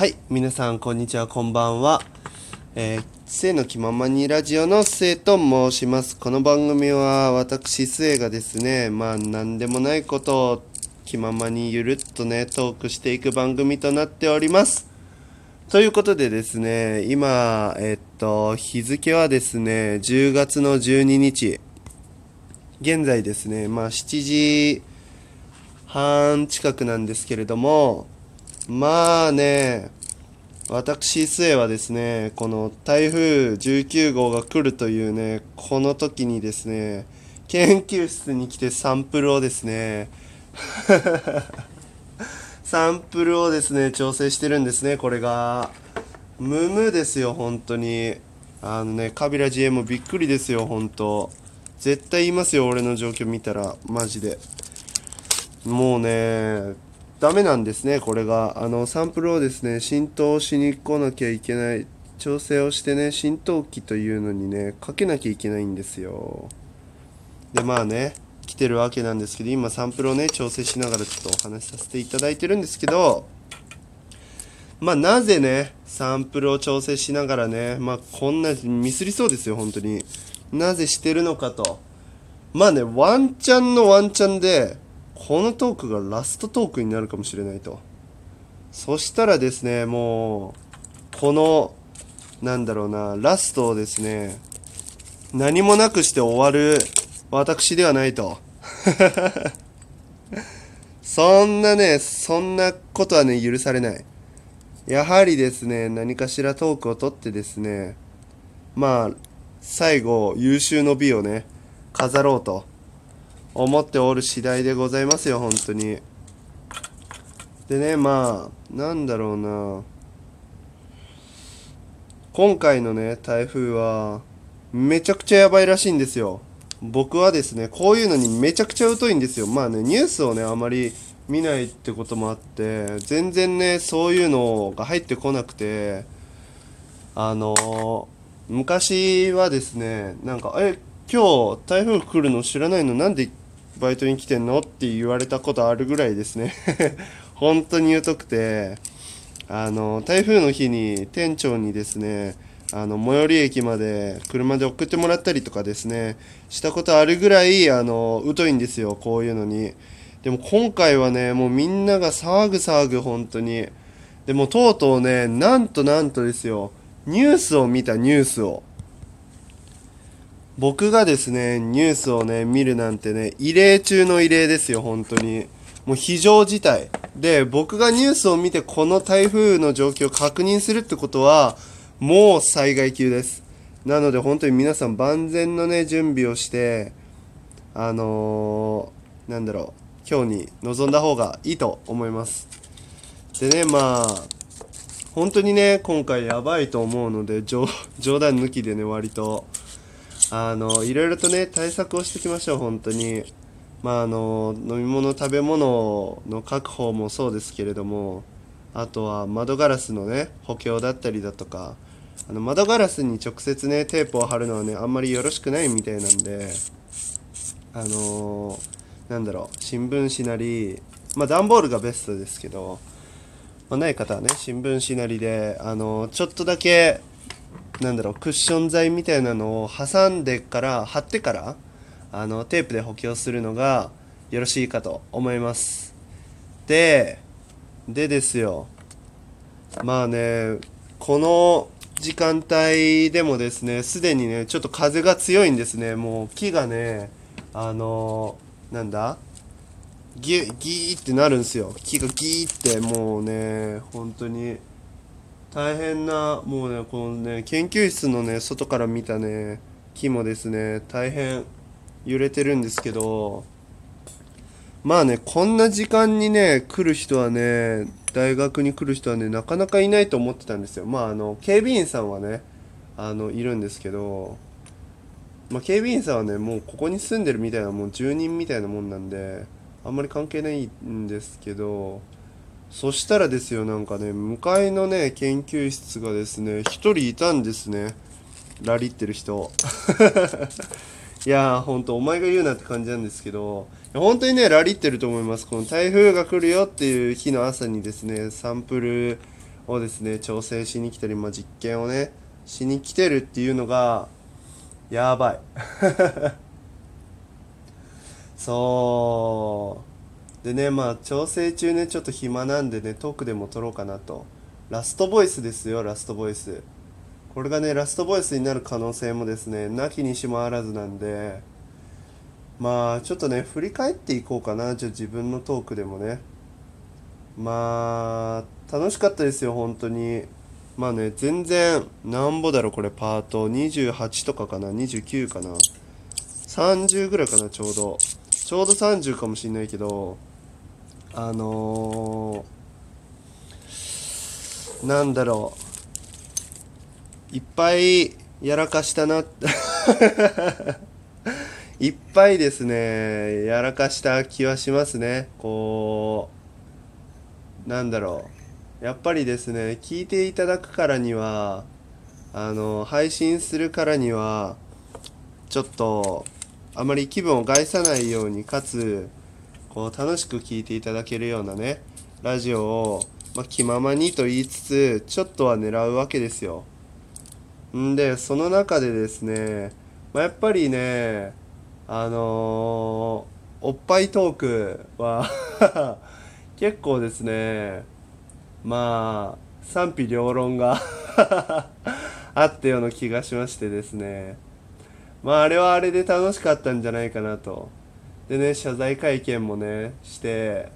はい、皆さん、こんにちは、こんばんは。えー、末の気ままにラジオの末と申します。この番組は、私、末がですね、まあ、なんでもないことを気ままにゆるっとね、トークしていく番組となっております。ということでですね、今、えっと、日付はですね、10月の12日。現在ですね、まあ、7時半近くなんですけれども、まあね、私、末はですね、この台風19号が来るというね、この時にですね、研究室に来てサンプルをですね、サンプルをですね、調整してるんですね、これが。ムムですよ、本当に。あのね、カビラ GM もびっくりですよ、本当絶対言いますよ、俺の状況見たら、マジで。もうね、ダメなんですね、これが。あの、サンプルをですね、浸透しに来なきゃいけない、調整をしてね、浸透器というのにね、かけなきゃいけないんですよ。で、まあね、来てるわけなんですけど、今サンプルをね、調整しながらちょっとお話しさせていただいてるんですけど、まあなぜね、サンプルを調整しながらね、まあこんなミスりそうですよ、本当に。なぜしてるのかと。まあね、ワンチャンのワンチャンで、このトークがラストトークになるかもしれないと。そしたらですね、もう、この、なんだろうな、ラストをですね、何もなくして終わる私ではないと。そんなね、そんなことはね、許されない。やはりですね、何かしらトークを取ってですね、まあ、最後、優秀の美をね、飾ろうと思っておる次第でございますよ、本当に。でね、まあ、なんだろうな。今回のね、台風は、めちゃくちゃやばいらしいんですよ。僕はですね、こういうのにめちゃくちゃ疎いんですよ。まあね、ニュースをね、あまり見ないってこともあって、全然ね、そういうのが入ってこなくて、あの昔はですね、なんか、え、今日台風来るの知らないの？なんでバイトに来てんの？って言われたことあるぐらいですね。本当に疎くて、あの、台風の日に店長にですね、あの、最寄り駅まで車で送ってもらったりとかですね、したことあるぐらい、あの、疎いんですよ、こういうのに。でも今回はね、もうみんなが騒ぐ騒ぐ、本当に。でもとうとうね、なんとなんとですよ、ニュースを見たニュースを。僕がですね、ニュースをね、見るなんてね、異例中の異例ですよ、本当に。もう非常事態。で、僕がニュースを見てこの台風の状況を確認するってことは、もう災害級です。なので本当に皆さん万全のね、準備をして、あのー、なんだろう、今日に臨んだ方がいいと思います。でね、まあ、本当にね、今回やばいと思うので、冗談抜きでね、割と。あの、いろいろとね、対策をしていきましょう、本当に。まあ、あの、飲み物、食べ物の確保もそうですけれども、あとは窓ガラスのね、補強だったりだとか、あの、窓ガラスに直接ね、テープを貼るのはね、あんまりよろしくないみたいなんで、あのなんだろう、新聞紙なり、まあ、段ボールがベストですけど、まあ、ない方はね、新聞紙なりで、あのちょっとだけ、なんだろう、クッション材みたいなのを挟んでから、貼ってから、あの、テープで補強するのがよろしいかと思います。で、でですよ。まあね、この時間帯でもですね、すでにね、ちょっと風が強いんですね。もう木がね、あのなんだギュギーってなるんですよ。木がギーってもうね、本当に大変な、もうね、このね、研究室のね、外から見たね、木もですね、大変揺れてるんですけど、まあね、こんな時間にね、来る人はね、大学に来る人はね、なかなかいないと思ってたんですよ。まあ、あの、警備員さんはね、あの、いるんですけど、まあ、警備員さんはね、もうここに住んでるみたいな、もう住人みたいなもんなんで、あんまり関係ないんですけど、そしたらですよ、なんかね、向かいのね、研究室がですね、一人いたんですね。ラリってる人。いやー、ほんと、お前が言うなって感じなんですけど、本当にね、ラリってると思います。この台風が来るよっていう日の朝にですね、サンプルをですね調整しに来たり、まあ、実験をねしに来てるっていうのがやばい そうでねまあ調整中ねちょっと暇なんでねトークでも撮ろうかなと。ラストボイスですよラストボイス。これがねラストボイスになる可能性もですねなきにしもあらずなんで。まあちょっとね振り返っていこうかなじゃ自分のトークでもね。まあ楽しかったですよ本当に。まあね全然なんぼだろこれパート。28とかかな29かな。30ぐらいかなちょうど。ちょうど30かもしんないけど。あのー、なんだろう。いっぱいやらかしたな。いっぱいですね。やらかした気はしますね。こうなんだろう。やっぱりですね聞いていただくからにはあの配信するからにはちょっとあまり気分を害さないようにかつこう楽しく聞いていただけるようなねラジオを、まあ、気ままにと言いつつちょっとは狙うわけですよ。んでその中でですね、まあ、やっぱりねあのー、おっぱいトークは 結構ですねまあ賛否両論が あったような気がしましてですね。まああれはあれで楽しかったんじゃないかなと。でね謝罪会見もねして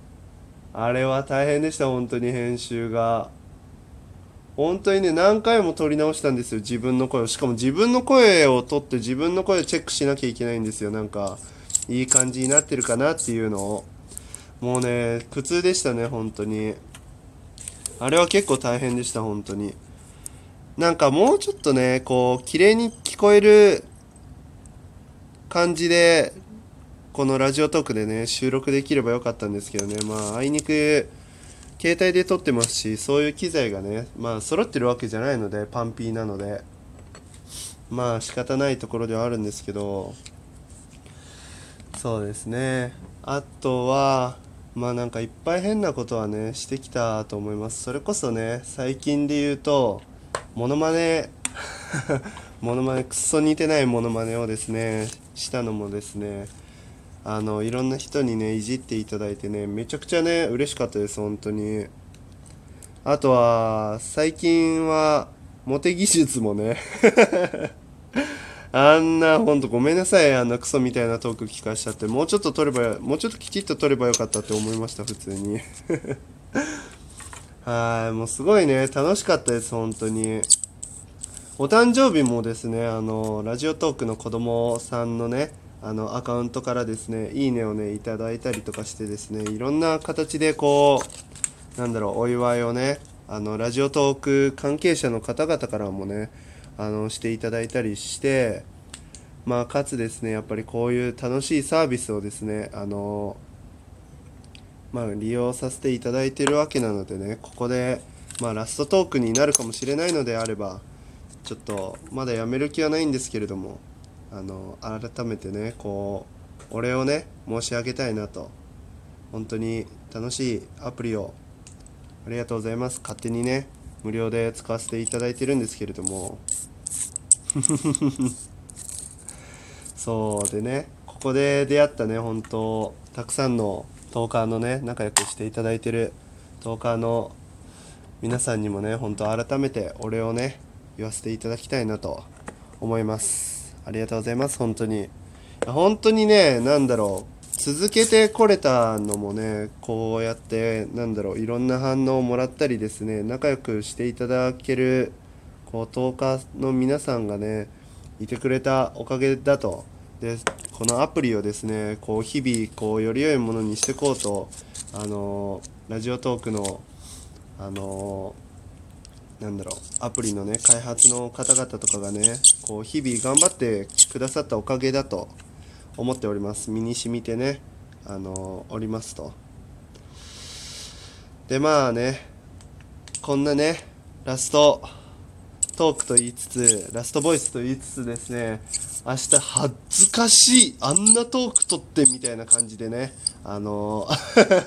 あれは大変でした本当に編集が。本当にね何回も撮り直したんですよ自分の声を。しかも自分の声を撮って自分の声をチェックしなきゃいけないんですよ。なんかいい感じになってるかなっていうのを。もうね苦痛でしたね本当に。あれは結構大変でした本当に。なんかもうちょっとねこう綺麗に聞こえる感じでこのラジオトークでね収録できればよかったんですけどね。まああいにく携帯で撮ってますしそういう機材がねまあ揃ってるわけじゃないのでパンピーなので。まあ仕方ないところではあるんですけど。そうですね。あとはまあなんかいっぱい変なことはねしてきたと思います。それこそね最近で言うとモノマネ モノマネくっそ似てないモノマネをですねしたのもですねあのいろんな人にねいじっていただいてねめちゃくちゃね嬉しかったです本当に。あとは最近はモテ技術もね あんなほんとごめんなさいあんなクソみたいなトーク聞かしちゃってもうちょっと撮ればもうちょっときちっと撮ればよかったって思いました普通に。はいもうすごいね楽しかったです本当に。お誕生日もですねあのラジオトークの子供さんのねあのアカウントからですねいいねをねいただいたりとかしてですねいろんな形でこうなんだろうお祝いをねあのラジオトーク関係者の方々からもねあのしていただいたりしてまあかつですねやっぱりこういう楽しいサービスをですねあのまあ利用させていただいてるわけなのでねここでまあラストトークになるかもしれないのであればちょっとまだやめる気はないんですけれどもあの改めてねこうお礼をね申し上げたいなと本当に楽しいアプリをありがとうございます。勝手にね無料で使わせていただいてるんですけれども。そうでねここで出会ったね本当たくさんのトーカーのね仲良くしていただいてるトーカーの皆さんにもね本当改めてお礼をね言わせていただきたいなと思います。ありがとうございます。本当に。本当にね何だろう。続けてこれたのもねこうやってなんだろう。いろんな反応をもらったりですね仲良くしていただけるこう10日の皆さんがねいてくれたおかげだと。でこのアプリをですねこう日々こうより良いものにしていこうとあのラジオトークのあのなんだろう。アプリのね開発の方々とかがねこう日々頑張ってくださったおかげだと思っております。身に染みてねあのおりますと。でまあねこんなねラストトークと言いつつラストボイスと言いつつですね明日恥ずかしいあんなトーク撮ってみたいな感じでねあの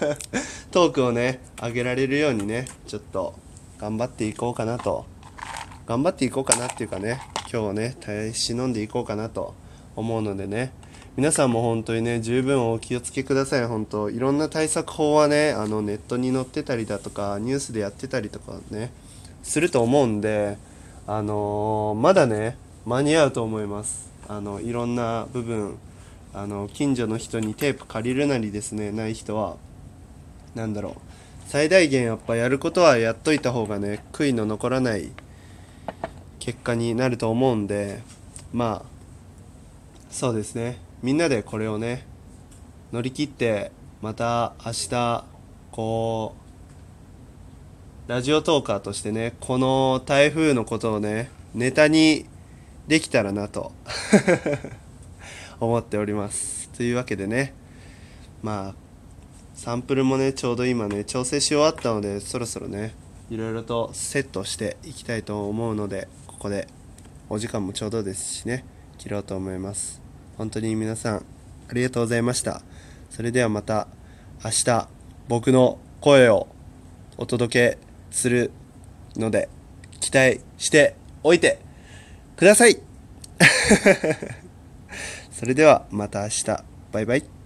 トークをね上げられるようにねちょっと頑張っていこうかなと。頑張っていこうかなっていうかね今日はね耐え忍んでいこうかなと思うのでね。皆さんも本当にね十分お気をつけください。本当いろんな対策法はねあのネットに載ってたりだとかニュースでやってたりとかねすると思うんであのーまだね間に合うと思います。あのいろんな部分あの近所の人にテープ借りるなりですねない人は。なんだろう。最大限やっぱやることはやっといた方がね悔いの残らない結果になると思うんでまあそうですね。みんなでこれをね乗り切ってまた明日こうラジオトーカーとしてねこの台風のことをねネタにできたらなと 思っております。というわけでねまあサンプルもねちょうど今ね調整し終わったのでそろそろねいろいろとセットしていきたいと思うのでここでお時間もちょうどですしね。切ろうと思います。本当に皆さんありがとうございました。それではまた明日僕の声をお届けするので期待しておいてください。それではまた明日。バイバイ。